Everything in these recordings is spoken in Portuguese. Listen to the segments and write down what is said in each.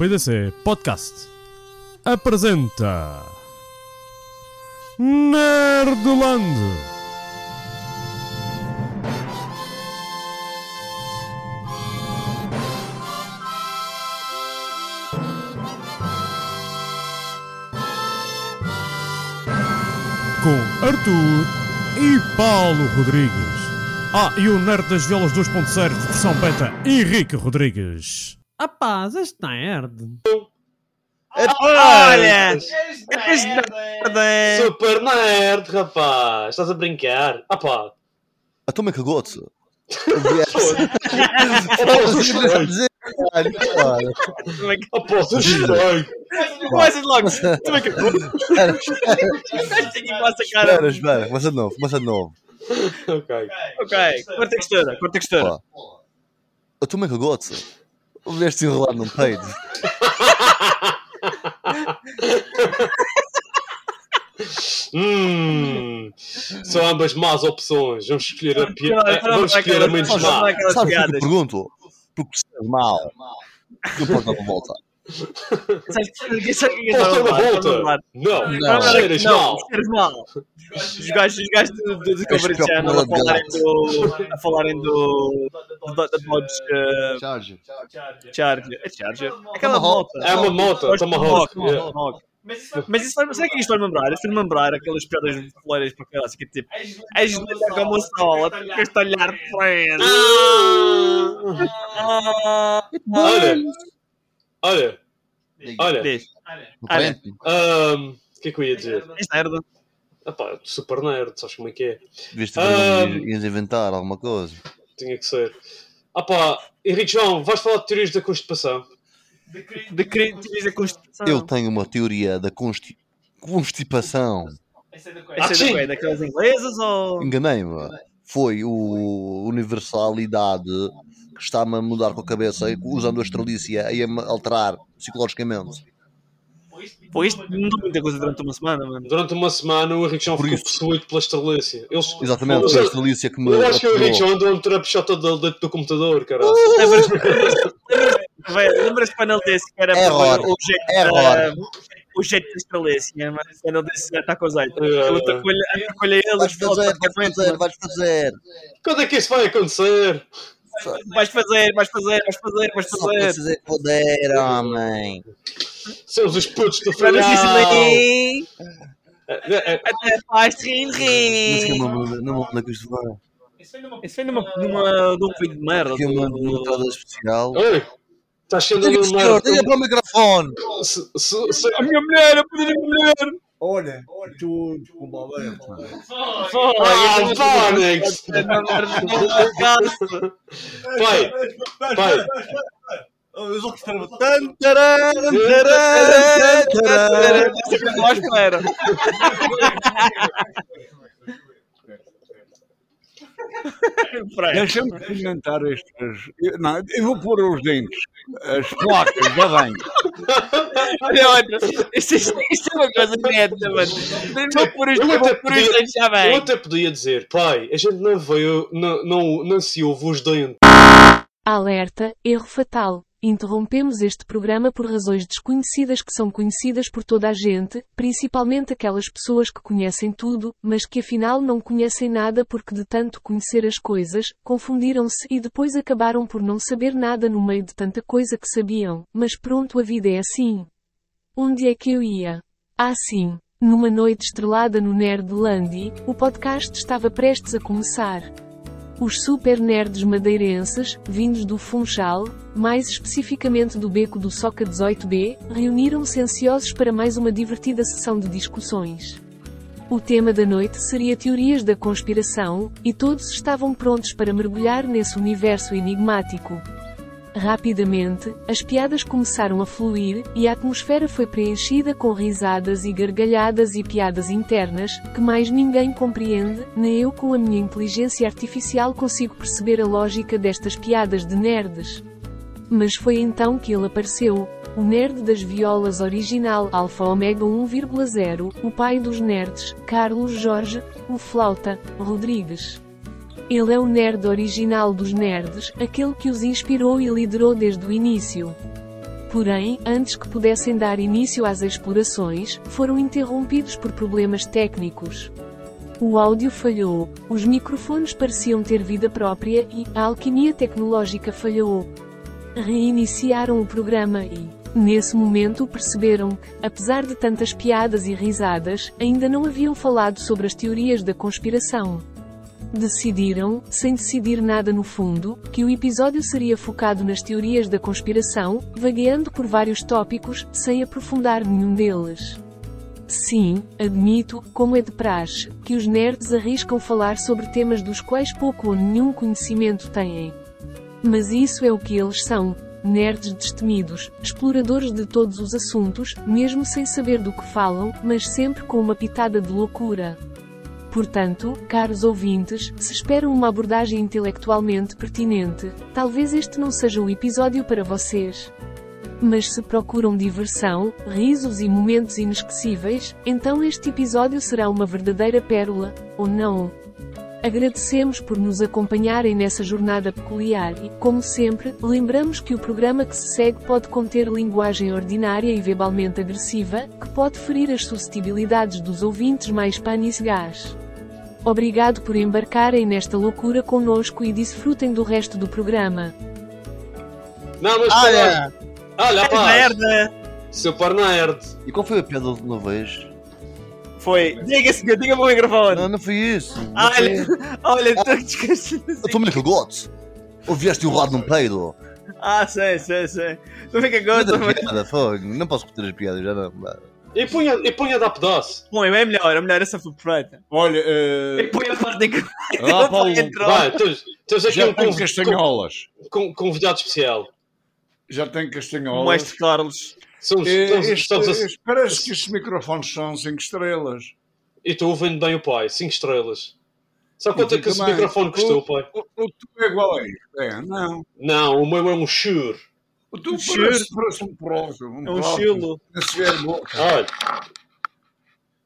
PDC Podcast apresenta Nerdland. Com Arthur e Paulo Rodrigues. Ah, e o Nerd das Violas 2.0 versão beta, Henrique Rodrigues. Rapaz, este nerd. Olha! Super nerd, rapaz! Estás a brincar? Ah pá! A tua. Ah tu estranho! Começa logo! Tu é que Espera, espera, começa de novo, começa de novo. Ok. Ok, corta textura, corta textura. Pá. A tua que gosto. Veste enrolado num peido. Hum, são ambas más opções. Vamos escolher a, pi... Não, não, Vamos escolher a menos má. o que eu pergunto? Porque se mal, volta. O é Posso eu estou a falar? Volta? Não, Não. cheiras Não, mal. cheiras mal. Os gajos, os gajos do, do Discovery que Channel uma a falarem do. a falarem do. do- da Dodge uh, Charge. Charger. É Charger? Aquela Tomahawk. moto. É uma moto, de Tomahawk. Tomahawk, yeah. Tomahawk. Mas isso sabe o que isto vai lembrar? Isto vai lembrar aquelas piadas foleiras para caralho, que é tipo, és linda como o sol, a castalhar friend. Ah. Olha, olha, olha. Diz, Olha. O que é que eu ia dizer? és nerd. Ah pá, super nerd, sabes como é que é? Devias Ah. ter ias inventar alguma coisa. Tinha que ser. Ah pá, Henrique João, vais falar de teorias da constipação? De criatividade a Constituição. Eu tenho uma teoria da consti... constipação. Essa Ah, é sim. da quê? Daquelas inglesas ou. Enganei-me. Foi o Universalidade que está-me a mudar com a cabeça, usando a astralícia e a me alterar psicologicamente. Pô, isto mudou muita coisa durante uma semana, mano. Durante uma semana o Henrique João Por ficou isso. possuído pela estrelícia. Eles... Exatamente, Mas foi a eu- astralícia que me Eu acho que o Henrique. João andou a meter a pichota dentro do computador, caralho. Lembras- Velho, Lembras-te quando ele disse que era Error. o jeito Error. o jeito da estrelícia, mas quando ele disse já está com azeite. Yeah, Ele yeah. atacou-lhe atacou-lhe a ele Vais fazer, vais fazer, vais fazer. Quando é que isso vai acontecer? Vais fazer, vais fazer, vais fazer, vais fazer. precisei poder, homem. Somos os putos do isso ali, É, é, até faz rir, que rir. não me lembro que vai. Isso foi numa, numa, num vídeo de merda. Aqui uma entrada especial. Oi, estás sendo um diga para o microfone. Se- se- se- A minha mulher, a poder a minha mulher. Olha, tu, desculpa, velho. Ah, Phonics! Pai, pai. Taran, taran, taran. Nós espera. Deixa-me experimentar estes. eu- Não, eu vou pôr os dentes, as placas da banha. Olha outra. Isto, isto, isto é uma coisa neta, mano. Eu eu até vou por isto, podia- já Eu bem. até podia dizer, pai, a gente não veio, não, não, não se ouve os dentes. Alerta, erro fatal. Interrompemos este programa por razões desconhecidas que são conhecidas por toda a gente, principalmente aquelas pessoas que conhecem tudo, mas que afinal não conhecem nada porque de tanto conhecer as coisas, confundiram-se e depois acabaram por não saber nada no meio de tanta coisa que sabiam. Mas pronto, a vida é assim. Onde é que eu ia? Ah, sim. Numa noite estrelada no Nerdland, o podcast estava prestes a começar. Os super nerds madeirenses, vindos do Funchal, mais especificamente do beco do Soca 18B, reuniram-se ansiosos para mais uma divertida sessão de discussões. O tema da noite seria teorias da conspiração, e todos estavam prontos para mergulhar nesse universo enigmático. Rapidamente, as piadas começaram a fluir, e a atmosfera foi preenchida com risadas e gargalhadas e piadas internas, que mais ninguém compreende, nem eu com a minha inteligência artificial consigo perceber a lógica destas piadas de nerds. Mas foi então que ele apareceu, o nerd das violas original Alfa Omega 1,0, o pai dos nerds, Carlos Jorge, o flauta, Rodrigues. Ele é o nerd original dos nerds, aquele que os inspirou e liderou desde o início. Porém, antes que pudessem dar início às explorações, foram interrompidos por problemas técnicos. O áudio falhou, os microfones pareciam ter vida própria e a alquimia tecnológica falhou. Reiniciaram o programa e, nesse momento, perceberam que, apesar de tantas piadas e risadas, ainda não haviam falado sobre as teorias da conspiração. Decidiram, sem decidir nada no fundo, que o episódio seria focado nas teorias da conspiração, vagueando por vários tópicos, sem aprofundar nenhum deles. Sim, admito, como é de praxe, que os nerds arriscam falar sobre temas dos quais pouco ou nenhum conhecimento têm. Mas isso é o que eles são. Nerds destemidos, exploradores de todos os assuntos, mesmo sem saber do que falam, mas sempre com uma pitada de loucura. Portanto, caros ouvintes, se esperam uma abordagem intelectualmente pertinente, talvez este não seja o episódio para vocês. Mas se procuram diversão, risos e momentos inesquecíveis, então este episódio será uma verdadeira pérola, ou não? Agradecemos por nos acompanharem nessa jornada peculiar e, como sempre, lembramos que o programa que se segue pode conter linguagem ordinária e verbalmente agressiva, que pode ferir as suscetibilidades dos ouvintes mais panis gás. Obrigado por embarcarem nesta loucura conosco e desfrutem do resto do programa. Não, mas Olha! Olha, pá! Merda! Super nerd! E qual foi a piada da última vez? Foi. Diga, senhor, diga-me o microfone. Não, não foi isso. Não Olha, foi- olha, estou esquecido. Eu estou muito gosto. Ouvieste o lado num peido? Ah, sei, sei, sei. Tu fica piada, fogo. Não posso repetir as piadas, já não. E punha, e punha dar pedaço. Bom, é melhor, é melhor essa foi perfeita. Olha, E eh, põe a parte em que. Ah, Paulo, Vai, tens, aqui já um tem conv- castanholas. com- com- convidado especial. Já tem O castanholas. mestre Carlos. Somos, Eh, este- este- parece que estes microfones são 5 estrelas. E tu ouvindo bem o pai, 5 estrelas. Sabe quanto é que esse microfone custou, pai? O, o tu é igual a isto. É, não. Não, o meu é um Shure. O tu Um parece, parece um próximo. Um É um estilo. Esse verbo. Olha,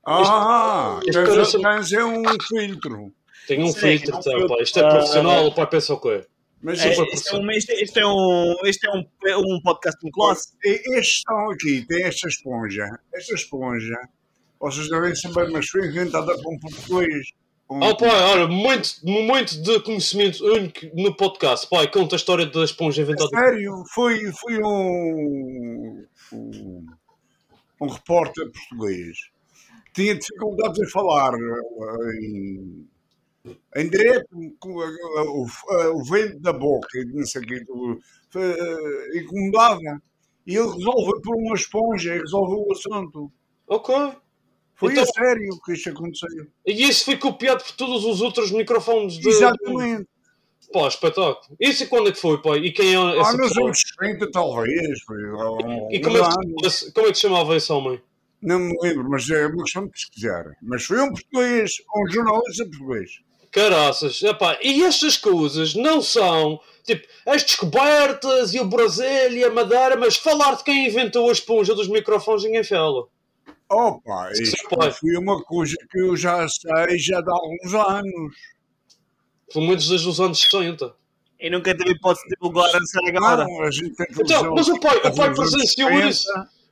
Ah, este tens, parece- tens é um filtro. tem um Sim, filtro, é um filtro. pá. Isto é profissional, o pai pensa o quê? Mas É, este- isto, é um, isto, é- isto é um, isto é um, é um podcast de classe. estes estão aqui, tem esta esponja. Esta esponja, vocês devem saber, mas foi inventada por um português. Um- Oh, pai, olha, muito, momento de conhecimento único no podcast. Pai, conta a história da esponja É inventada. sério, foi, foi um, um, um repórter português. Tinha dificuldades em falar eh, em, em direto, com, eh, o, eh, o vento da boca, e não sei o incomodava. E ele resolveu por uma esponja e resolveu o assunto. Ok. Foi Então- a sério que isto aconteceu. E isso foi copiado por todos os outros microfones de. Exatamente. Pá, espetáculo. Isso e quando é que foi, pai? E quem é Ah, essa nos pessoa? anos 30, talvez. Um- E como é, que, como é que se chamava esse homem? Não me lembro, mas é uma questão de pesquisar. Mas foi um português, um jornalista português. Caraças, epá, e estas coisas não são tipo as descobertas e o Brasil e a Madeira, mas falar de quem inventou a esponja dos microfones ninguém fala. Opa, isto foi uma coisa que eu já sei já de alguns anos. Pelo menos desde os anos 60. E nunca tive hipótese de divulgar a série agora. Não, a gente tem Então, mas o pai, o pai presenciou isso.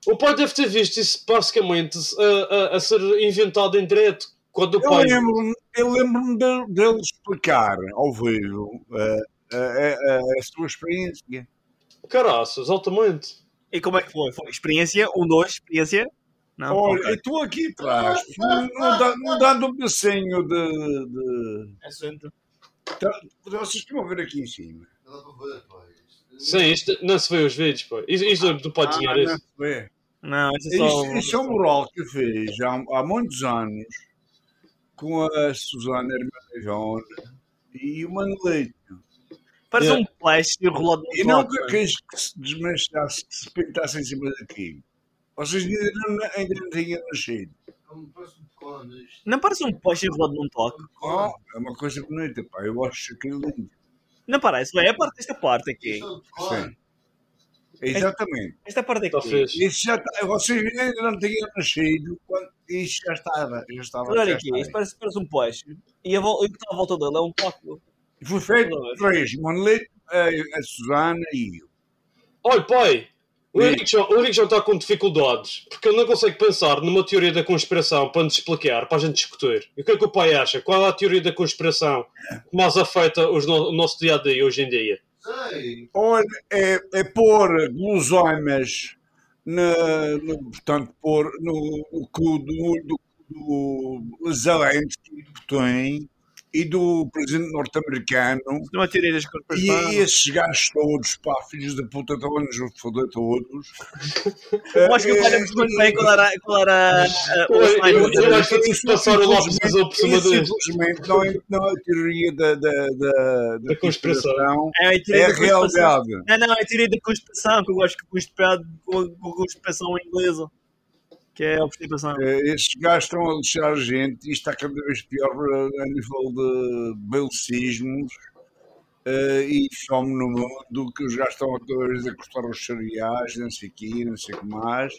O pai deve ter visto isso basicamente a, a, a ser inventado em direto. Quando o Eu pai. lembro-me eu lembro-me de- dele explicar ao vivo eh, a, a- a- a sua experiência. Caraças, altamente. E como é que foi? Foi experiência? Um, dois, experiência? Não? Olha, ok. eu estou aqui atrás, não, não dá- não dando um pedacinho de, de, Assunto. Tá- Vocês estão a ver aqui em cima. Sim, isto não se vê os vídeos, pô. Isto, isto do pode Ah, não isso. se vê. Não, isso é só. Isso, isso é um mural que fez há, há muitos anos com a Susana Hermanivone e o Manolito. Parece Yeah. um plástico enrolado E no nunca quis que se desmanchasse, que se pintasse em cima daqui. Vocês ainda não, ainda não tinham nascido. Não parece um plástico enrolado num toque. Oh, é uma coisa bonita, pá. Eu acho aquilo lindo. Não parece, é a parte desta parte aqui. Sim. Exatamente. Esta parte Está aqui. fixe. Isso já tá- vocês ainda não tinham nascido quando isso já estava. Já estava Olha aqui, isto parece, parece um plástico. E a vol- e o que está à volta dele é um toque. E Foi feito três, Manolito, a, a Susana e eu. Olha, pai, o já, o já está com dificuldades porque ele não consegue pensar numa teoria da conspiração para nos explicar, para a gente discutir. E o que é que o pai acha? Qual é a teoria da conspiração que mais afeta os no- o nosso dia a dia hoje em dia? Olha, é, é pôr guloseimas na, no, portanto, pôr no, no cu do, do, do Zelensky, do Putin e do presidente norte-americano. Não teoria das E conspirações. esses gajos todos, pá, filhos da puta, estão-nos a foder todos. Eu acho que percebeu muito bem qual era, qual era o Eu- eu- assignment. eu acho que passar o Infelizmente- azul por cima dele. Infelizmente, não é, não é a teoria da, da, da, Da conspiração. É a teoria é a realidade. Não, não, é a teoria da conspiração, que eu gosto que conspirado com a conspiração inglesa. Que é a conspiração. Eh, Estes gajos estão a lixar a gente e está cada vez pior eh, a nível de belicismos eh, e fome no mundo, que os gajos estão a cada vez a cortar os cereais, não sei o quê, não sei o que mais,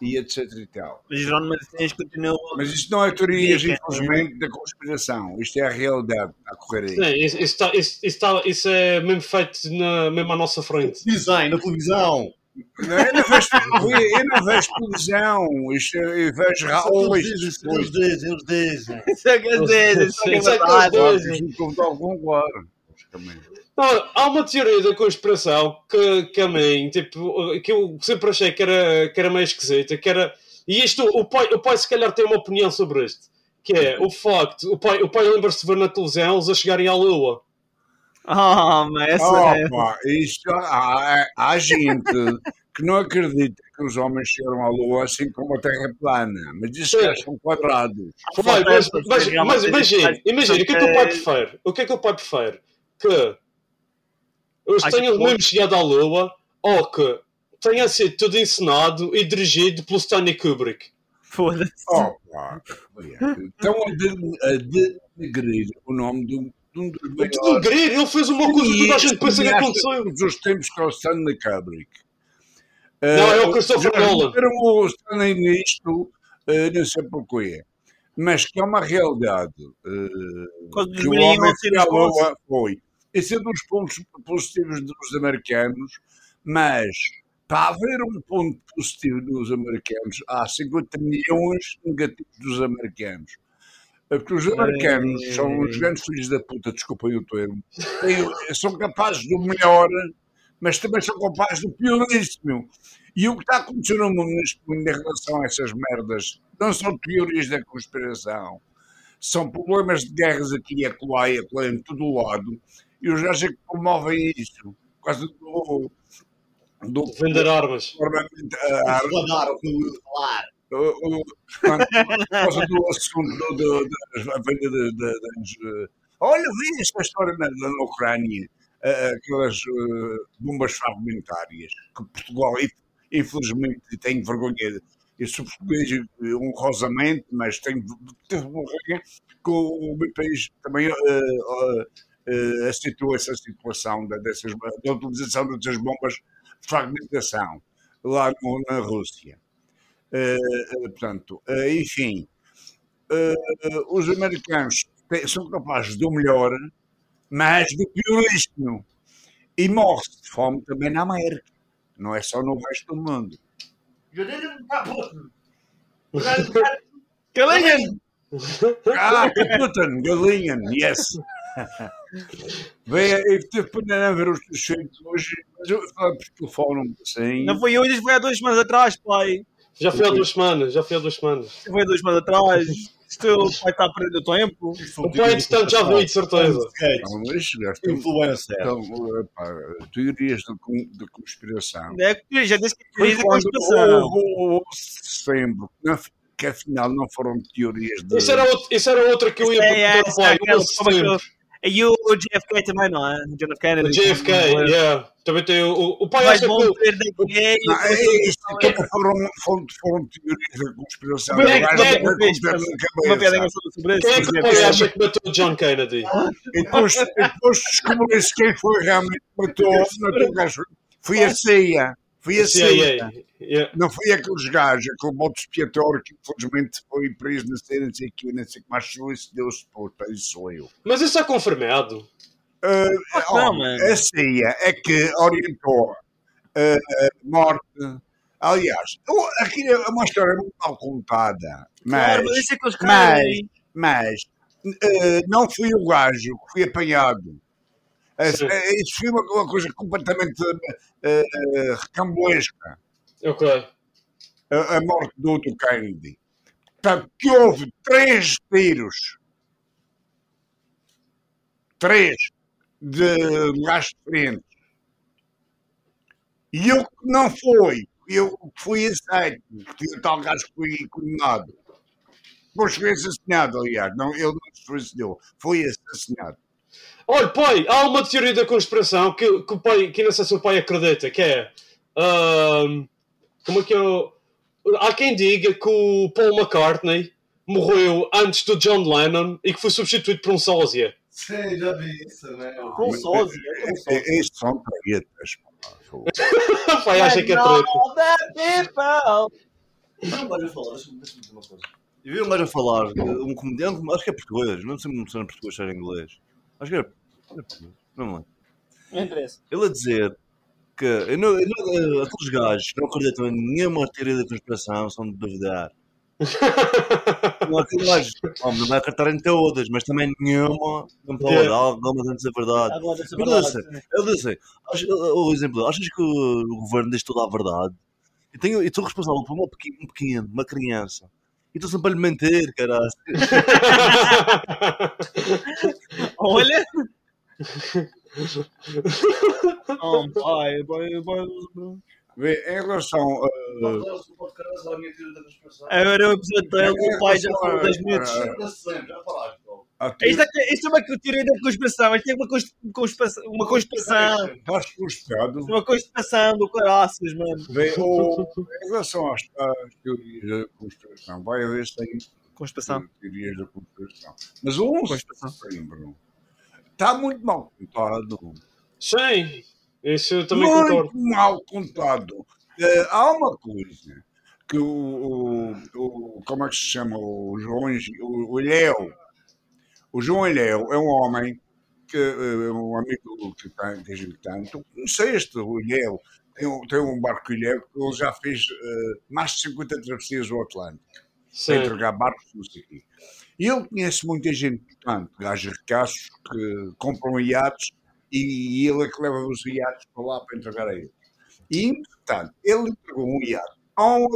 e etc e tal. Mas Jerónimo Martins continua. Mas isto não é teorias, é. infelizmente, da conspiração. Isto é a realidade está a correr aí. Sim, isso, isso, tá- isso- isso tá- isso é mesmo feito na, mesmo à nossa frente. Design na televisão. Não, eu não vejo, eu não vejo televisão, isto, eu vejo Raul. Eles dizem, eles dizem, eles dizem. É que dizer, isso é que é é eles dizem. Não, há uma teoria da conspiração que, que a mim, tipo, que eu sempre achei que era, que era meio esquisita, que era. E isto, o pai, o pai se calhar tem uma opinião sobre isto. Que é o facto, o pai, o pai lembra-se de ver na televisão eles a chegarem à Lua. Ah, mas essa é. Opa, isto, há, há gente que não acredita que os homens chegaram à Lua assim como a Terra é plana, mas diz que eles são quadrados. Vai, mas, mas, mas imagina, o que é que o pai prefere? O que é que o pai prefere? Que eles tenham mesmo chegado à Lua ou que tenha sido tudo encenado e dirigido pelo Stanley Kubrick. Foda-se. Opa, estão a, de, a denegrir o nome de um, dos O que maiores ingrir, ele fez uma coisa que toda a gente pensa que aconteceu. todos os tempos que é o Stanley Kubrick. Não, é o Eh, Christopher Nolan. meteram o Stanley nisto, eh, não sei porquê. Mas que é uma realidade. eh, dos que o homem nos Lua foi. Esse é um dos pontos positivos dos americanos, mas para haver um ponto positivo dos americanos, há 50 milhões negativos dos americanos. É Porque os americanos são os grandes filhos da puta, desculpem o termo, têm- são capazes do melhor, mas também são capazes do pioríssimo. E o que está acontecendo no mundo neste momento em relação a essas merdas não são teorias da conspiração, são problemas de guerras aqui e acolá e acolá em todo o lado, e os gajos é que promovem isso, por causa do. do Vender armas. armamento, a arma, Reclamar o que eu ia falar. O- por causa do assunto do, do, das- a venda das. eh, Olha, vi esta história na, na Ucrânia, eh, aquelas eh, bombas fragmentárias, que Portugal, inf- infelizmente, tem vergonha. Eu sou português honrosamente, mas tenho vergonha que o, o meu país também eh, eh, eh, aceitou essa situação da, dessas, da utilização dessas bombas de fragmentação lá no- na Rússia. Eh, eh, portanto, eh, enfim, eh, eh, os americanos te- são capazes do melhor, mas do pioríssimo. E morre-se de fome também na América, não é só no resto do mundo. Calinha! Ah, Putin, galinha, yes. Veio, eu tive pena ver os teus filhos hoje, mas eu falei por telefone assim. Não foi hoje, foi há duas semanas atrás, pai. Já foi há duas semanas, já foi há duas semanas. Foi há duas semanas atrás. Isto o pai está a perder o tempo. O pai, entretanto, já viu, de certeza. Não, mas sério. Então, teorias de, con- de conspiração. É que já disse que Foi teoria da quando conspiração. setembro, não- que afinal não foram teorias de. Isso era, outro, isso era outra que eu ia É, é, perguntar ao essa pai. Aquela o como é. E o JFK também, não é? John F. Kennedy. O JFK, yeah. Também tem o, o, o pai Vai acha que o, morrer daqui. é é foram, foram, foram teorias de conspiração. Quem é que- O gajo quem é que é o acha que matou o John Kennedy? E depois, depois descobriu-se quem foi realmente que matou, matou o gajo. Foi a CIA. Foi a CIA. CIA. Yeah. Não foi aqueles gajos, aquele modo expiatório que infelizmente foi preso na série, não sei o que, não sei o que mais, sou esse Deus depois, para isso sou eu. Mas isso é confirmado. Uh, não, ó, mano. a CIA é que orientou uh, a morte. Aliás, aquilo é uma história muito mal contada, mas, Claro, mas isso é mas, querem. mas uh, não fui o gajo que fui apanhado. Sim. uh, Isso foi uma, coisa completamente uh, recambolesca. Ok. a, a morte do, do Kennedy. Portanto, que houve três tiros. Três de lugares diferentes. E eu que não fui, eu que fui aceito, tinha tal gajo que foi condenado. Depois foi assassinado, aliás. Não, ele não se suicidou, foi assassinado. Olha, pai, há uma teoria da conspiração que, que o pai, que não sei se o pai acredita, que é. ahm, como é que eu. Há quem diga que o Paul McCartney morreu antes do John Lennon e que foi substituído por um sósia. Sim, já vi isso, né? Com sósia. É- é- Estes são tretas. pai acha que é treta. Eu vi um gajo a falar, deixa-me deixa dizer uma coisa. Eu vi um gajo a falar, um comediante, acho que é português, não sei se é português, se era inglês. Acho que era, não me lembro. Não interessa. Ele a dizer que eu não, eu não- aqueles gajos que não acreditam em nenhuma teoria da conspiração são de duvidar. Não aqueles gajos, não vai acreditar em todas, mas também nenhuma, não pode Yeah. alguma antes da verdade. Eu disse, eu disse, acho- o exemplo, achas que o, governo diz toda a verdade? E tenho, e estou responsável por uma um pequeno, uma criança. E estou sempre a lhe mentir, caralho. Olha! Oh, pai, pai, pai. Vê, em relação a. Agora é o episódio dele, o pai já falou 10 minutos. Isto é, isto é uma teoria da conspiração, isto é uma cons- conspiração, uma conspiração, Estás frustrado? uma conspiração do caraças, mano. O, em relação às, às teorias da conspiração, vai haver sempre Conspiração. teorias da conspiração. Mas um Conspiração. setembro está muito mal contado. Sim, isso eu também muito concordo. mal contado. Eh, há uma coisa que o, o, Como é que se chama? O João. O, o Ilhéu. O João Ilhéu é um homem que eh, é um amigo que tem, que a gente. Tu conheceste o Ilhéu. Tem, um- tem um barco Ilhéu que ele já fez eh, mais de 50 travessias do Atlântico Sim. entregar barcos, não sei o quê. E ele conhece muita gente, portanto, gajos ricaços que compram iates e ele é que leva os iates para lá para entregar a ele. E, portanto, ele entregou um iate a um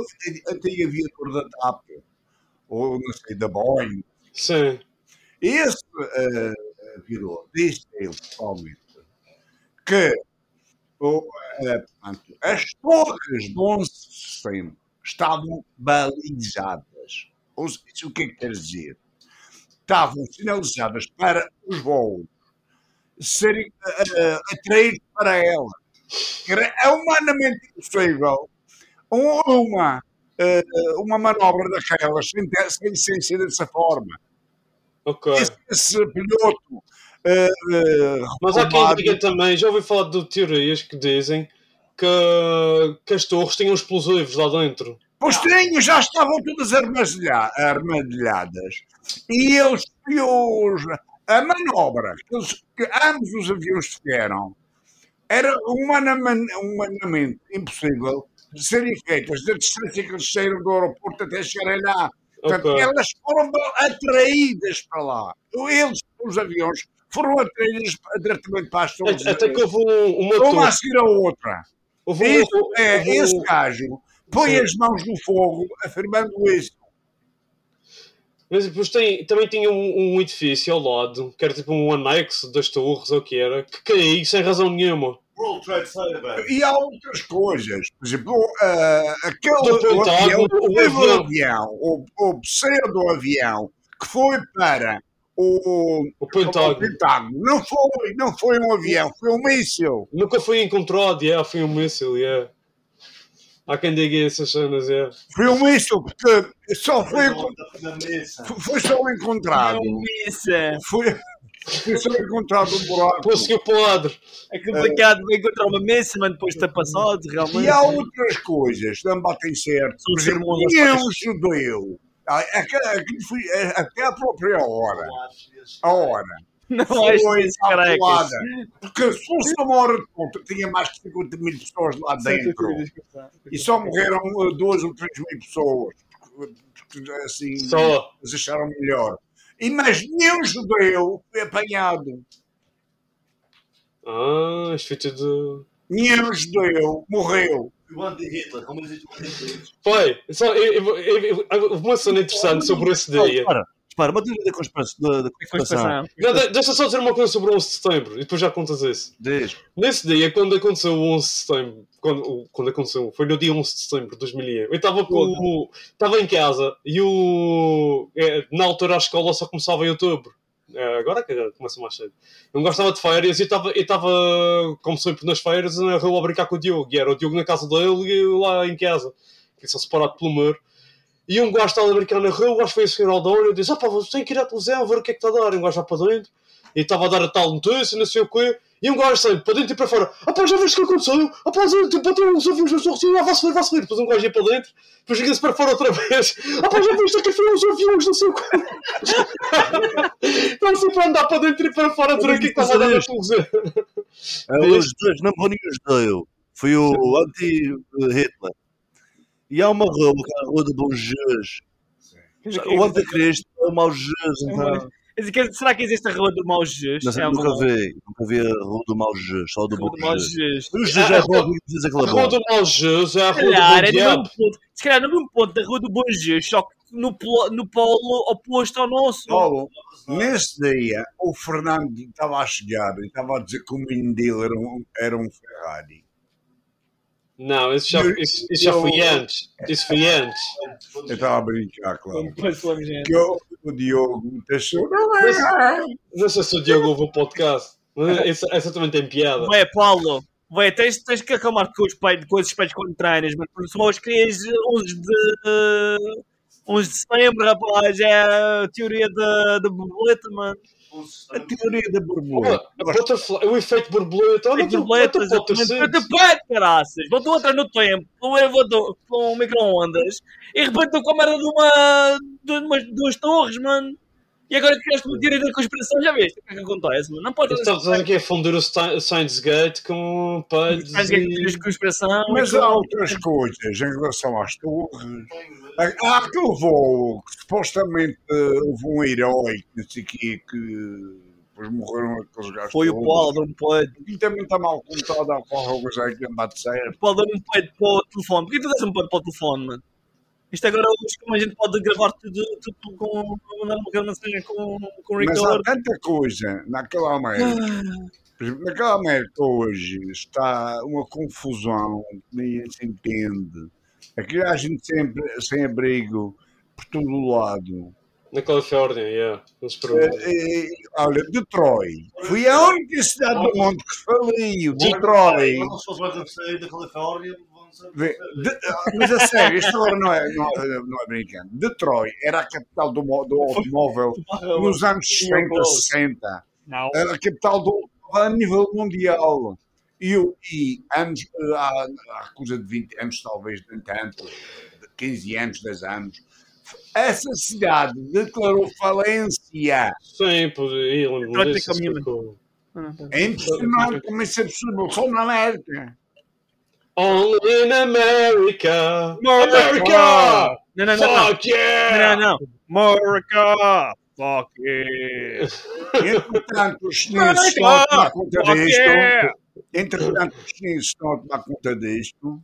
antigo aviador da TAP, ou não sei, da Boeing. Sim. Esse eh, aviador disse ele, pessoalmente, que eh, portanto, as torres do 11 de setembro estavam balizadas. Ou seja, Isso o que é que quer dizer? Estavam sinalizadas para os voos serem eh, atraídos para ela. É humanamente impossível um- uma, eh, uma manobra daquelas sem, sem, sem ser dessa forma. Ok. Esse, esse piloto eh, Mas há quem diga também, já ouvi falar de teorias que dizem que, que as torres tinham explosivos lá dentro. Pois tinham, já estavam todas armadilha- armadilhadas. E eles, e os, a manobra que, eles- que ambos os aviões fizeram era humanamente, humanamente impossível de serem feitas da distância que eles saíram do aeroporto até chegarem lá. Portanto, Ok. elas foram atraídas para lá. Eles, os aviões, foram atraídos diretamente para as torres. Até que houve um- uma Uma a seguir a outra. Houve um- Isso, é, houve esse gajo põe as mãos no fogo afirmando isso. Mas depois tem, também tinha um, um edifício ao lado, que era tipo um anexo das torres, ou o que era, que caiu sem razão nenhuma. World Trade Center. E há outras coisas. Por exemplo, ah, aquele Do o avião, Pentágono, o o avião. avião, o, o pseudo-avião que foi para o, O Pentágono. o Pentágono. Não foi, não foi um avião, foi um míssil. Nunca foi encontrado, yeah, foi um míssil, yeah. Há quem diga essas cenas, yeah. Foi um míssil porque só foi, mesa. foi só encontrado. Missa. Foi, foi só encontrado um buraco. Conseguiu podre. É complicado encontrar uma missa, mas depois está passado, realmente. E há outras coisas que não batem certo. Sermões tinha às um judeu. Foi- é, até a própria hora. A hora. Não Foi é. Porque se fosse uma hora de conta, tinha mais de 50 mil pessoas lá dentro. E só morreram uh, duas ou três mil pessoas. Porque, assim, Só. eles acharam melhor. E mais nenhum judeu foi apanhado. Ah, isto foi tudo. Nenhum judeu morreu. O anti-Hitler, como existe o anti-Hitler? Foi. Só, eu, eu, eu, uma cena interessante sobre esse dia. Para, para, uma teoria da conspiração. Da, da conspiração. Deixa só dizer uma coisa sobre o 11 de setembro e depois já contas isso. Diz. Nesse dia, quando aconteceu o 11 de setembro, quando, quando aconteceu, foi no dia 11 de setembro de 2001, eu estava com o- estava em casa e o, é, na altura a escola só começava em outubro. É, agora que começa mais cedo. Eu não gostava de férias e estava, como sempre nas férias, na rua a brincar com o Diogo. E era o Diogo na casa dele e eu lá em casa, que são separados pelo muro. E um gajo estava a brincar na rua, o gajo foi a seguir ao dono e disse: Ah, pá, você tem que ir à televisão ver o que é que está a dar. E um gajo vai para dentro e estava a dar a tal notícia, não sei o quê. E um gajo sempre para dentro e para fora: Ah, pá, já viste o que aconteceu? Ah, pá, tipo, bateu os aviões sua rotina, ah, vai-se ver, vai-se ver. Depois um gajo ia para dentro, depois chega-se para fora outra vez: Ah, pá, já viste que foi os aviões, não sei o quê. Estão sempre a andar para dentro e para fora durante o que é que estava a dar na televisão. Os dois, não foi nenhum judeu. Foi o anti-Hitler. E há uma rua, que é a Rua de Bom Jesus. O anticristo é o mau Jesus, então. Será que existe a Rua do Mau Jesus? Não sei, É nunca vi. Nunca vi a Rua do mau Jesus, só do bom do Jesus. Jesus. O Jesus é bom, diz aquela A rua do Mau Jesus é a rua do Bom é mesmo ponto. Se calhar no mesmo ponto da Rua do Bom Jesus, só que no, polo- no polo oposto ao nosso. Paulo, nesse dia, o Fernando estava a chegar e estava a dizer que o menino dele era um, era um Ferrari. Não, isso já, isso, isso já foi antes. Isso foi antes. Eu estava a brincar, claro. Que o, o Diogo me deixou. Não é? Não sei se o Diogo ouve o podcast. Essa, essa também tem piada. Ué, Paulo, ué, tens, tens que acalmar com os peitos, com esses peitos quando treinas, mas por só querias 11 de. 11 de setembro, rapaz, é a teoria da, da borboleta, mano. A teoria da borboleta. a butterfly, o efeito borboleta. Olha. Pode pé, caraças. Botou outra no tempo, elevador com um micro-ondas e rebentou com a merda de uma. de umas duas torres, mano. E agora criaste uma teoria da conspiração, já viste o que é que acontece, mano? Não pode aqui a fundir o Science Gate com que é que e... conspiração. Mas há outras coisas em relação às torres. Há aquele voo que supostamente eh, houve um herói, que não sei o quê, que depois morreram aqueles gajos. Foi o todos. Paulo, não pode. E também está mal contado há qualquer coisa aí que anda de certo. Paulo, um peito para o telefone. Por que tu dás um peito para o telefone, mano? Isto agora hoje como a gente pode gravar tudo, tudo com. mandar uma gravação com, com Mas há record. tanta coisa naquela América. Exemplo, naquela América hoje está uma confusão que nem se entende. Aqui há gente sempre sem abrigo por todo o lado. Na Califórnia, yeah. Não. Eh, eh, olha, Detroit. Fui a única cidade do mundo que falei. Detroit. Da Califórnia, vão ser. Vê, de- mas a sério, isto agora não é, não, é, não é brincando. Detroit era a capital do, do automóvel nos anos 60, 60. Não. Era a capital do a nível mundial. E, e anos, há, há coisa de 20 anos, talvez, nem tanto, de 15 anos, 10 anos, essa cidade declarou falência. Sim, por aí, é caminho. explicou. É impressionante como isso é possível, só na América. Only in America. America! Não, não, não. não. Fuck yeah! Não, não. America! Fuck yeah! Entretanto, os chineses estão a tomar conta Fuck disto. yeah! Entretanto, os chineses estão a tomar conta disto.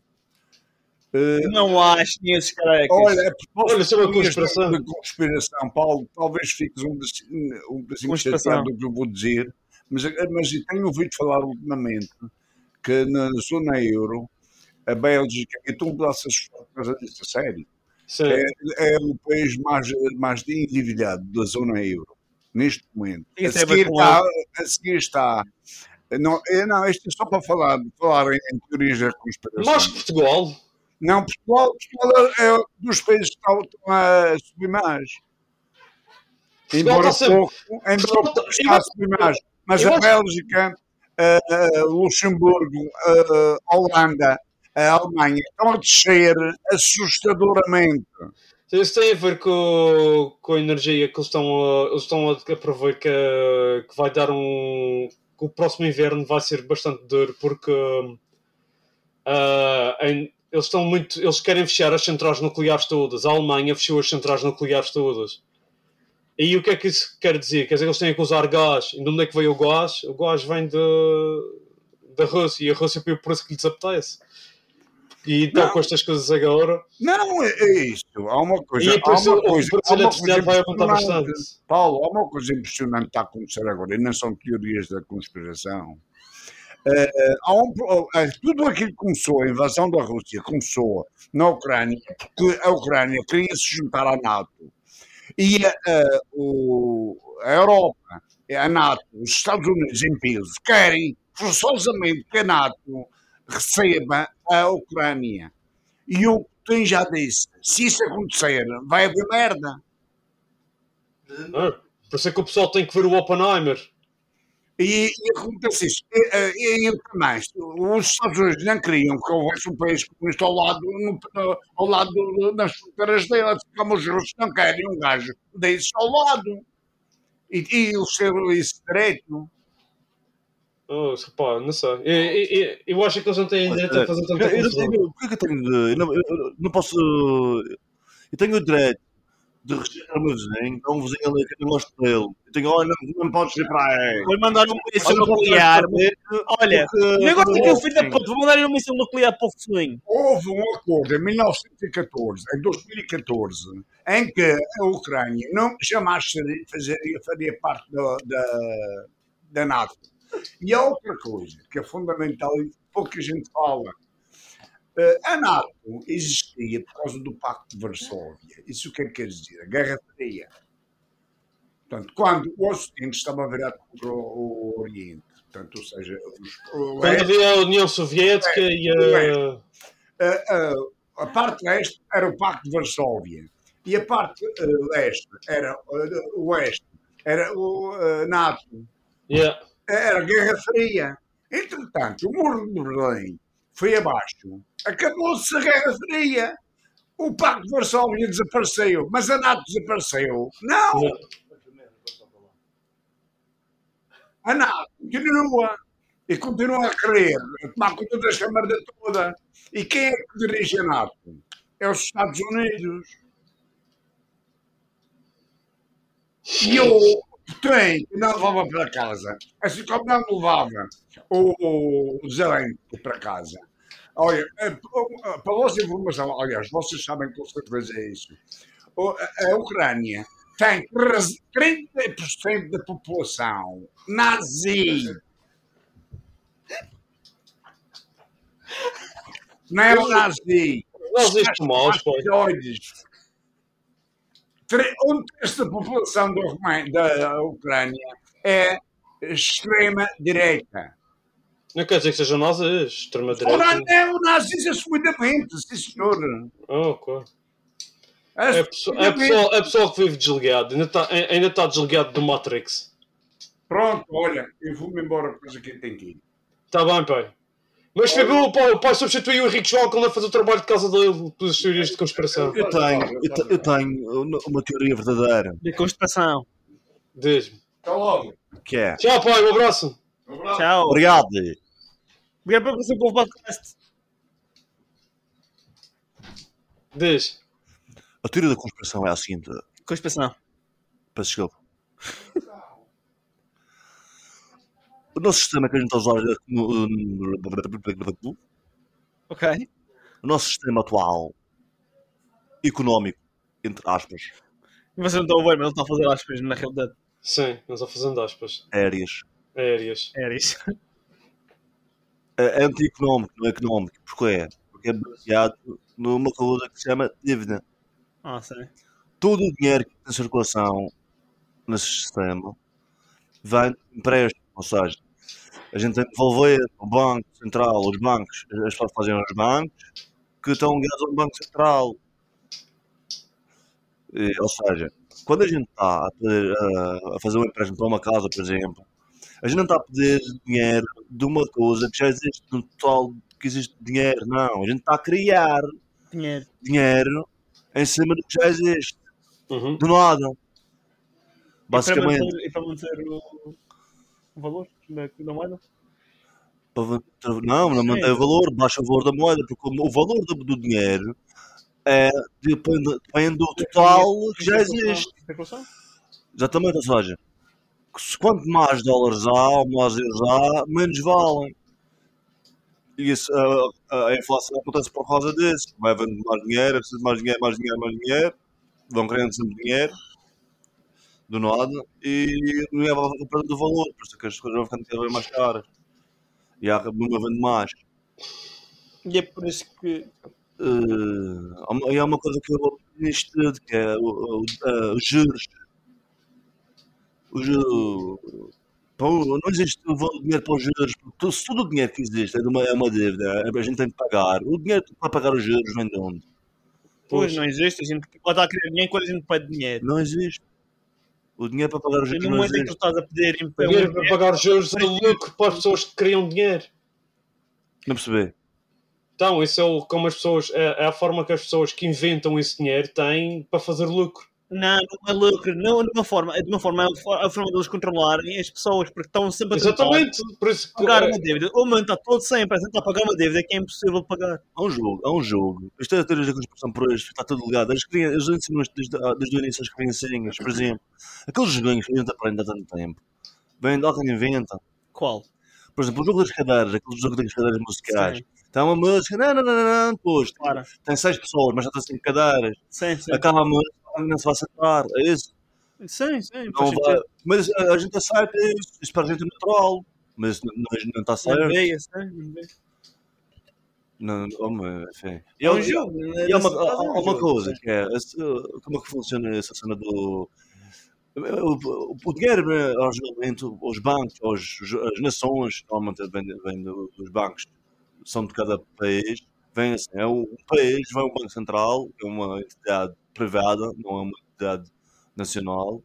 Eh, Não acho nem esses carecas. Olha, a propósito Olha, isso é uma conspiração. de conspiração, Paulo, talvez fiques um, bocadinho- um chateado do que eu vou dizer, mas, mas eu tenho ouvido falar ultimamente que na zona euro, a Bélgica, um pedaço assustado por causa disso, a sério, é, é o país mais, mais endividado da zona euro, neste momento. A é seguir, está, a seguir está. Não, é, não, isto é só para falar, falar em, em teorias da conspiração. Que Portugal. Não, Portugal, Portugal é um dos países que estão, estão a subir mais. Embora pouco, embora pouco está- a subir mais. Mas a Bélgica, Luxemburgo, Holanda, a Alemanha estão a descer assustadoramente. Isso tem a ver com, com a energia que eles estão a, eles estão a prever que, que vai dar um. que o próximo inverno vai ser bastante duro porque ah, em- eles estão muito. Eles querem fechar as centrais nucleares todas. A Alemanha fechou as centrais nucleares todas. E o que é que isso quer dizer? Quer dizer que eles têm que usar gás. E de onde é que veio o gás? O gás vem de, da Rússia e a Rússia põe o preço que lhes apetece. E então, Não. com estas coisas agora. Não, é, é isto. Há uma coisa. E por há uma coisa, há uma eletricidade coisa vai aumentar bastante. Paulo, há uma coisa impressionante que está a acontecer agora, e não são teorias da conspiração. Há um eh, tudo aquilo que começou, a invasão da Rússia começou na Ucrânia, porque a Ucrânia queria se juntar à NATO. E o- a Europa, a NATO, os Estados Unidos em peso, querem forçosamente que a NATO receba a Ucrânia. E o Putin já disse: se isso acontecer, vai haver merda. Ah, por isso é que o pessoal tem que ver o Oppenheimer. E, e acontece isso. E, eh, e, também, os Estados Unidos não queriam que houvesse um país comunista ao lado, no- ao lado do- das fronteiras deles, como os russos não querem um gajo desse ao lado. E, e o seu isso direito. Oh, pá, não sei. Eu, eu, eu acho que eles não têm direito a fazer tanta Eu, eu, eu, porquê que eu tenho de. Eu não, eu- eu não posso. Eu tenho o direito de rejeitar o meu vizinho. Há um vizinho ali que eu não gosto dele. Eu tenho, olha, não, não podes ir para aí. Vou mandar um míssil Olha, nuclear. Olha, o negócio é que o filho da puta, vou mandar um míssil nuclear para o focinho. Houve um acordo em 1914, em 2014, em que a Ucrânia não jamais fazeria, faria parte da, da, da NATO. E há outra coisa que é fundamental e pouca gente fala. Eh, A NATO existia por causa do Pacto de Varsóvia. Isso o que é que quer dizer? A Guerra Fria. Portanto, quando o Ocidente estava virado contra o, Oriente, portanto, ou seja, os, o Quando havia a União Soviética e a. a, a- a parte leste era o Pacto de Varsóvia e a parte eh, leste era eh, o oeste, era o eh, NATO, Yeah. Era a Guerra Fria. Entretanto, o muro de Berlim foi abaixo, acabou-se a Guerra Fria. O Pacto de Varsóvia desapareceu, mas a NATO desapareceu. Não! A NATO continua e continua a querer tomar conta desta merda toda. E quem é que dirige a NATO? É os Estados Unidos. E o Putin não levava para casa, assim como não levava o, o Zelensky para casa. Olha, eh, para a vossa informação, aliás, vocês sabem com certeza é isso. A Ucrânia tem 30% da população nazi. Não é o nazi. Nós isto maus, pá. Fascistoides. Tre- Um terço da população da, Ucrânia é extrema-direita. Não quer dizer que sejam nazis, extrema Ora, direita. não, nazis assumidamente, sim senhor. Oh, ok. É é, pessoal, é pessoal que vive desligado, ainda está ainda tá desligado do Matrix. Pronto, olha, eu vou-me embora, coisa que tem que ir. Está bem, pai. Mas foi bom, o pai, o o Henrique João quando ele fazer o trabalho de casa dele pelas teorias de conspiração. Eu tenho, eu, te- eu tenho uma- teoria verdadeira. De conspiração. Diz-me. Até logo. Que é. Tchau, pai, um abraço. Tchau. Obrigado. Obrigado por aparecer pelo podcast. Diz. A teoria da conspiração é a seguinte. Conspiração. Peço desculpa. O nosso sistema que a gente está a usar é como. Ok. O nosso sistema atual, económico, entre aspas, vocês não estão a ver, mas ele está a fazer aspas na realidade. Sim, não estou fazendo aspas. aéreas, Aéreas. Isso. é anti-económico, não é económico. Porquê? Porque é baseado numa coisa que se chama dívida. Ah, sei. Todo o dinheiro que tem circulação nesse sistema vem de empréstimo, ou seja, a gente tem que devolver o Banco Central, os bancos, as pessoas fazem aos bancos que estão ligados ao Banco Central. E, ou seja, quando a gente está a, fazer um empréstimo para uma casa, por exemplo, a gente não está a pedir dinheiro de uma coisa que já existe no total que existe dinheiro, não. A gente está a criar Dinheiro. dinheiro em cima do que já existe, Uhum. do nada. E para Basicamente, manter, e para manter o, o valor da moeda? não, não mantém o valor, baixa o valor da moeda, porque o valor do, do dinheiro é, depende, depende do total que já existe. Exatamente, ou seja, quanto mais dólares há, ou mais euros há, menos valem. E isso, a, a inflação acontece por causa disso. Vai havendo mais dinheiro, é preciso mais dinheiro, mais dinheiro, mais dinheiro. Vão criando sempre dinheiro, do nada, e não é perdendo o valor. Por isso é que as coisas vão ficando cada vez mais caras. E há nunca vende mais. E é por isso que. Eh, uma- e há uma coisa que eu vou nisto tudo, que é o- o- eh, os juros. Os juros. Pô, não existe dinheiro para os juros. porque Se todo o dinheiro que existe é, de uma, é uma dívida, a gente tem que pagar. O dinheiro para pagar os juros vem de onde? Pois não existe, a gente pode estar a querer dinheiro quando a gente pede dinheiro. Não existe. O dinheiro para pagar os E juros no não momento em que tu estás a pedir O dinheiro para pagar os juros é lucro para as pessoas que criam dinheiro. Não percebi. Então, isso é o, como as pessoas, é, é a forma que as pessoas que inventam esse dinheiro têm para fazer lucro. Não, não é lucro, não de uma forma, é de uma forma, é a a forma deles controlarem as pessoas, porque estão sempre a Exatamente. Por isso que, pagar uma dívida. O momento está todo sempre a pagar uma dívida que é impossível de pagar. Há um jogo, há um jogo. É a teoria da conspiração por hoje, está tudo ligado. As crianças, os ensinos desde, desde o início às criancinhas, por exemplo. Aqueles joguinhos que a gente aprende há tanto tempo. Vem de alguém inventa. Qual? Por exemplo, o jogo das cadeiras, aquele jogo das cadeiras musicais. Sim. Tem uma música, não, não, não, não, não, depois. Para. Tem seis pessoas, mas já tem cinco cadeiras. Sim, sim. Acaba a música, não se vai sentar. É isso. Sim, sim. Não vai. Mas a, gente aceita isso. Isso para a gente é natural. Mas não, não, não está Não certo. veio, não veio. Não, oh, mas, enfim. É um jogo. E há uma, nesse caso é há- um uma jogo, coisa que é como é que funciona essa cena do o, o- dinheiro né, ao geralmente os bancos, os, as nações, normalmente vem, vem do- dos bancos, são de cada país, vem assim, é o, um país, vem o Banco Central, é uma entidade privada, não é uma entidade nacional,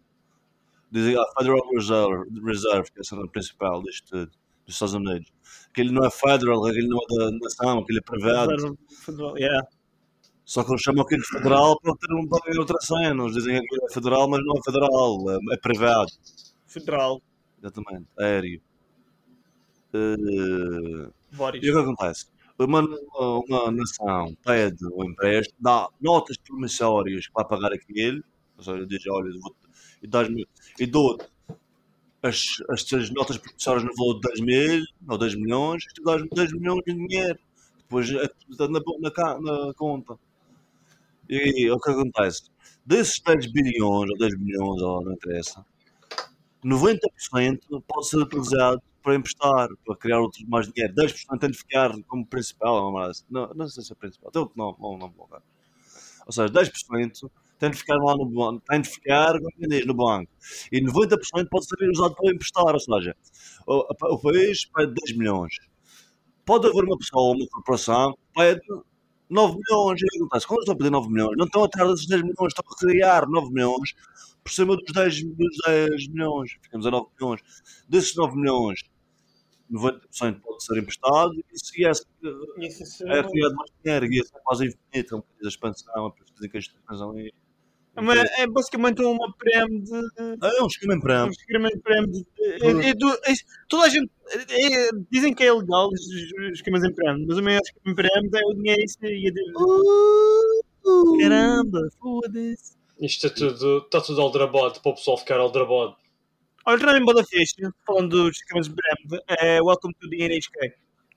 dizem a Federal Reserve, Reserve que é a cena principal tudo, dos Estados Unidos. Aquele não é federal, aquele não é da nação, aquele é privado. Federal, Yeah. Só que eles chamam aquilo de federal para ter um para outra cena. Eles dizem que é federal, mas não é federal, é, é privado. Federal. Exatamente, aéreo. Eh, Vários. e o que acontece? Uma, uma nação pede o empréstimo, dá notas promissórias para pagar aquilo, ou seja, diz: olha, e, dás-me- e dou as, as, as notas promissórias no valor de 10 mil ou 10 milhões, e tu dás-me 10 milhões em dinheiro. Depois é na, na, na conta. E o que acontece? Desses 10 bilhões ou 10 milhões, ou não interessa, 90% pode ser utilizado para emprestar, para criar outros mais dinheiro. 10% tem de ficar como principal. Mas não, não sei se é principal. Tem outro nome, não, não vou. Ou seja, 10% tem de ficar lá no banco, tem de ficar quem diz, no banco. E 90% pode ser usado para emprestar. Ou seja, o, o país pede 10 milhões. Pode haver uma pessoa, uma corporação, pede 9 milhões. E acontece? Quando estão a pedir 9 milhões, não estão atrás desses 10 milhões, estão a criar 9 milhões por cima dos 10, dos 10 milhões. Ficamos a 9 milhões. Desses 9 milhões, 90% pode ser emprestado e se é, Isso é criado mais dinheiro e isso é quase infinito. É um bocadinho da expansão, é por isso que a expansão é. Mas é basicamente uma prêmio de. É um esquema em Um prêmio. esquema é- é do- é- toda a gente. é- é- dizem que é ilegal os os esquemas em prémio, mas o maior esquema em prémio é o dinheiro e a dívida. Caramba, foda-se. Isto é tudo, está tudo aldrabado para o pessoal ficar aldrabado. Olha, também Bada Fixe, falando dos esquemas de prémio, é Welcome to the NHK.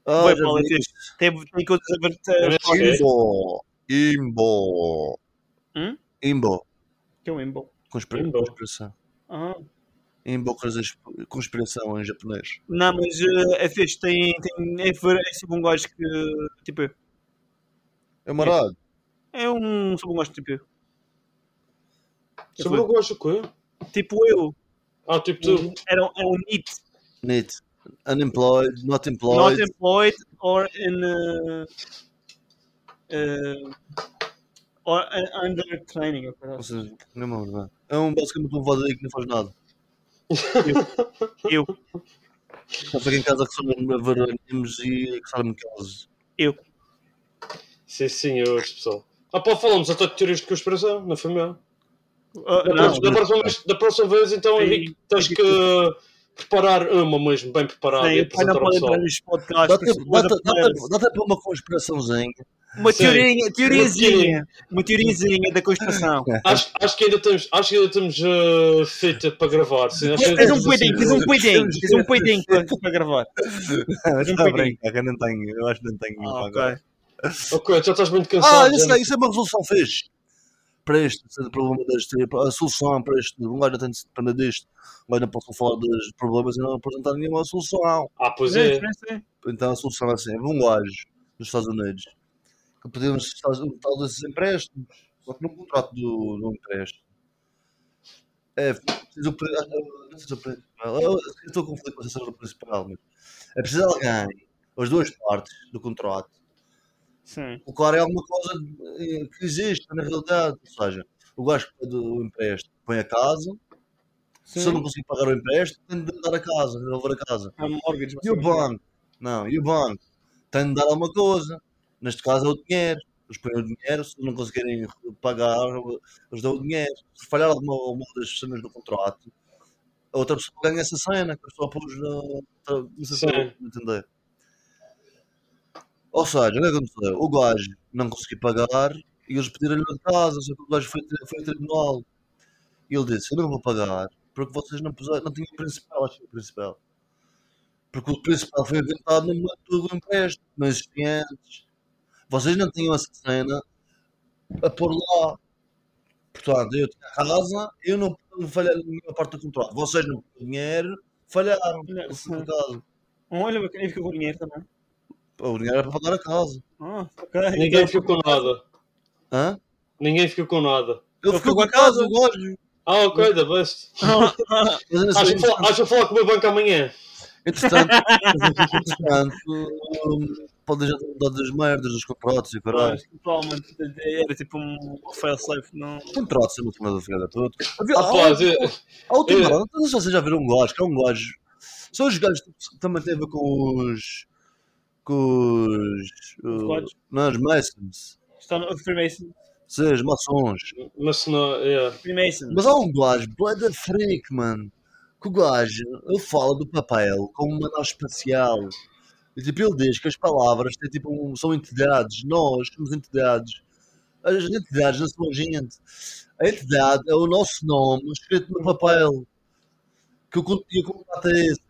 Ah, já Paulo, é fixe. Tem, tem coisas a ver. É, com- ok. Imbo. Imbo. Hum? Imbo. Que é um Imbo. Conspira Imbo. Conspiração. Ah. Imbo, conspiração em japonês. Não, mas eh, é fixe. Tem, tem, é, é tipo um gajo que. Tipo eu. É marado. É um. Sobre um gajo tipo eu. Sobre o gosto, o quê? Tipo eu. Ah, tipo tu. Era, um- é um NEET. Neat. Unemployed, not Not employed. employed or in. Uh, uh, or uh, under training. ou assim. seja, não é verdade. É um basicamente um vadeio que não faz nada. Eu. Só fica em casa que só a ver animes e que sabem aquelas. Eu. Sim, senhores, pessoal. Ah, pá, falamos até de teorias de conspiração, não foi Ah, Da, não, próxima, da, próxima vez, da próxima vez, então, Sim. Henrique, tens que preparar uma mesmo, bem preparada Sim, e não apresentar ao pode pessoal. entrar nos podcasts. Dá tempo mas dá a tempo- dá primeira- tempo- dá tempo para uma conspiraçãozinha. Uma Sim. teoria, teoriazinha. Uma teoriazinha da conspiração. Acho, acho que ainda temos, acho que ainda temos uh, fita para gravar. Sim, acho que ainda Fiz um temos peidinho, assim- fiz um peidinho, fiz um peidinho para, gravar. Está a brincar, que eu não tenho. Eu acho que não tenho Ah, agora. ok. Ok, já estás muito cansado. Ah, isso, não- é, isso é uma resolução fixe. Para este esse problema deste, a solução para este, um gajo não tem de se depender disto. Um gajo não pode falar dos problemas e não apresentar nenhuma solução. Ah, pois é. Então a solução é assim: um gajo dos Estados Unidos que um tal desses empréstimos, só que num contrato do, do empréstimo. É, preciso, pre- ah, não sei se é o principal, eu eu estou a conflito com a do principal, mas é preciso alguém, as duas partes do contrato, Sim. colocarem alguma coisa eh, que existe na realidade. Ou seja, o gajo que pede o empréstimo põe a casa, se eu não conseguir pagar o empréstimo, tem de dar a casa, de devolver a casa. É mortgage, E o banco? Não, e o banco? Tem de dar alguma coisa. Neste caso é o dinheiro. Eles põem o dinheiro, se não conseguirem pagar, eles dão o dinheiro. Se falhar alguma, alguma das cenas do contrato, a outra pessoa ganha essa cena, que a pessoa pôs na. Não sei se Sim. entender. Ou seja, o que é que aconteceu? O gajo não conseguiu pagar e eles pediram-lhe de casa, só que o gajo foi, foi a tribunal. E ele disse: Eu não vou pagar porque vocês não, puseram, não tinham o principal, acho que o principal. Porque o principal foi inventado no momento do empréstimo, não existia antes. Vocês não tinham essa cena a pôr lá. Portanto, eu tinha a casa, eu não, não falhei nenhuma parte do contrato. Vocês não tinham dinheiro, falharam. Não, Eu sim. fui para casa. Olha, bacana, fica com dinheiro também. O dinheiro era para pagar a casa. Ah, ok. Ninguém ficou com nada. Hã? Ninguém ficou com nada. Ele ficou com a casa, o gajo. Ah, ok, da best. Ainda Acho assim, que vou- acho que falar com o meu banco amanhã. Entretanto, entretanto hum, podem já ter mudado das merdas, dos contratos e caralho. Mas, Provavelmente era tipo um fail-safe, não. Contratos é muito mais afogada toda. Ah, pá, é- A última, É. não sei se vocês já viram um gajo, que é um gajo. São os gajos que também a ver com os. Com os. uh, quadros? não, os Masons. Está no Freemason. Sim, os maçons. Mas não, é. Freemason. Mas há um gajo, Blood Freak, mano. Que o gajo, ele fala do papel como uma nave espacial. E tipo, ele diz que as palavras têm, tipo, um- são entidades. Nós somos entidades. As entidades não são a gente. A entidade é o nosso nome escrito no papel. Que o con- e o contato é esse.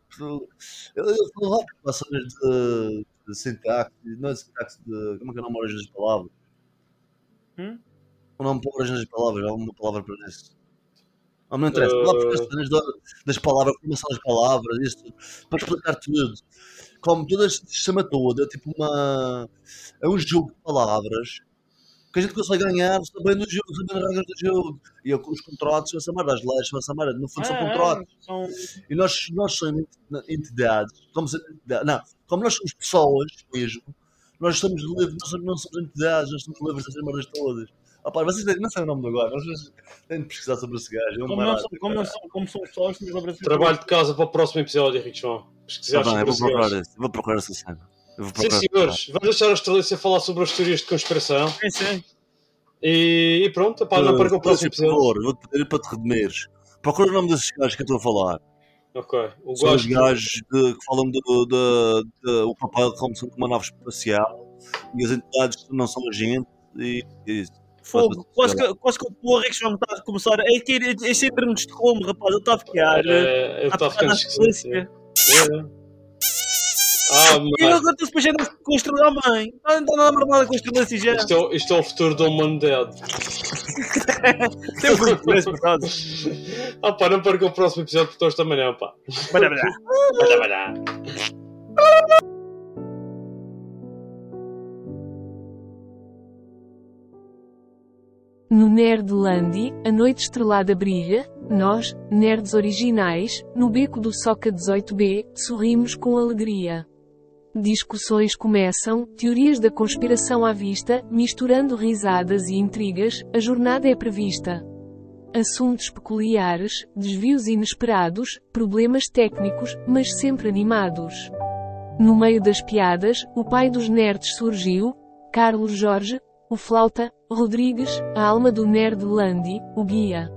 Ele ele falou lá passagens de, de sintaxe, não é sintaxe de. Como é que é o nome origem das palavras? Hum? O nome para origem das palavras, há uma palavra para isso. Não interessa, lá porque as das palavras, a formação das palavras, isso, para explicar tudo. Como todo este sistema todo, é tipo uma. É um jogo de palavras que a gente consegue ganhar sabendo do jogo, sabendo as regras do jogo. E eu, os contratos são essa merda, as leis são essa merda, no fundo são Ah, contratos. São... E nós, nós somos ent- entidades, sendo entidades, não, como nós somos pessoas mesmo, nós somos livres, nós somos, não somos entidades, nós somos livres dessas merdas todas. Ah, pá, vocês têm- não sei o nome do agora, mas vocês têm de pesquisar sobre esse gajo. é um Como, não, são- como, não como são pessoas, Trabalho de casa para o próximo episódio, Henrique João. Pesquisar Tá bem, eu sobre vou esse procurar esse, vou procurar essa cena. Vou Sim, senhores. Vamos deixar a Estrelícia falar sobre as teorias de conspiração. Sim, sim. E, e pronto, pá, não perca o próximo Por episódio. favor, vou-te pedir para te redimires. Procura o nome desses gajos que eu estou a falar. Ok. O São os gajo. gajos de- que falam do, do, do- o papel como sendo uma nave espacial e as entidades que não são a gente e, e isso. Fogo, quase que, quase que o porra que já me está a começar. É que é, é síndrome de Estocolmo, rapaz. Ele está a ficar. É, ele está a ficar E agora tu depois ainda com a mãe. Não está nada marmelada com a estrela assim já. Isto é, o- isto é o futuro da humanidade. Tem muito preço, por causa. Ah pá, não perca o próximo episódio porque hoje também não, pá. Olha, olha. Olha, olha. No Nerdlandi, a noite estrelada brilha, nós, nerds originais, no beco do Soca 18B, sorrimos com alegria. Discussões começam, teorias da conspiração à vista, misturando risadas e intrigas, a jornada é prevista. Assuntos peculiares, desvios inesperados, problemas técnicos, mas sempre animados. No meio das piadas, o pai dos nerds surgiu, Carlos Jorge, o flauta, Rodrigues, a alma do Nerdlandi, o guia.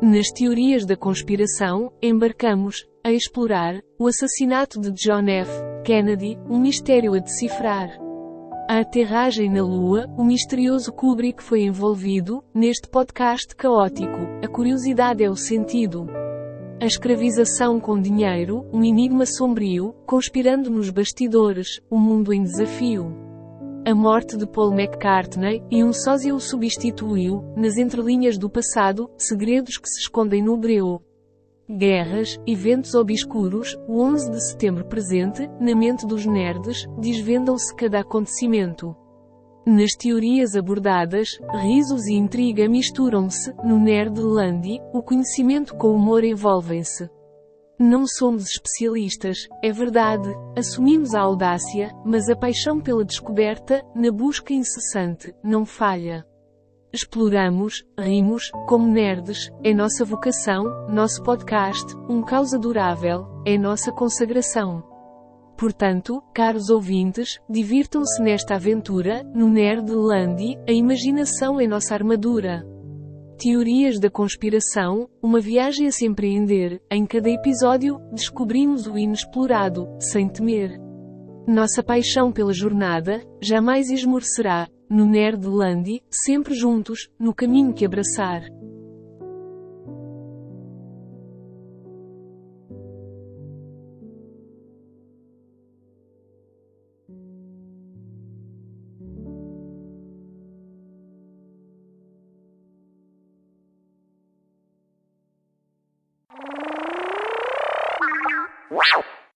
Nas teorias da conspiração, embarcamos, a explorar, o assassinato de John F. Kennedy, um mistério a decifrar. A aterragem na Lua, o misterioso Kubrick foi envolvido, neste podcast caótico, a curiosidade é o sentido. A escravização com dinheiro, um enigma sombrio, conspirando nos bastidores, o mundo em desafio. A morte de Paul McCartney, e um sósia o substituiu, nas entrelinhas do passado, segredos que se escondem no breu. Guerras, eventos obscuros, o 11 de setembro presente, na mente dos nerds, desvendam-se cada acontecimento. Nas teorias abordadas, risos e intriga misturam-se, no Nerdlandi, o conhecimento com o humor envolvem-se. Não somos especialistas, é verdade, assumimos a audácia, mas a paixão pela descoberta, na busca incessante, não falha. Exploramos, rimos, como nerds, é nossa vocação, nosso podcast, um caos adorável, é nossa consagração. Portanto, caros ouvintes, divirtam-se nesta aventura, no Nerdlandi, a imaginação é nossa armadura. Teorias da conspiração, uma viagem a se empreender, em cada episódio, descobrimos o inexplorado, sem temer. Nossa paixão pela jornada, jamais esmorecerá, no Nerdlandi, sempre juntos, no caminho que abraçar.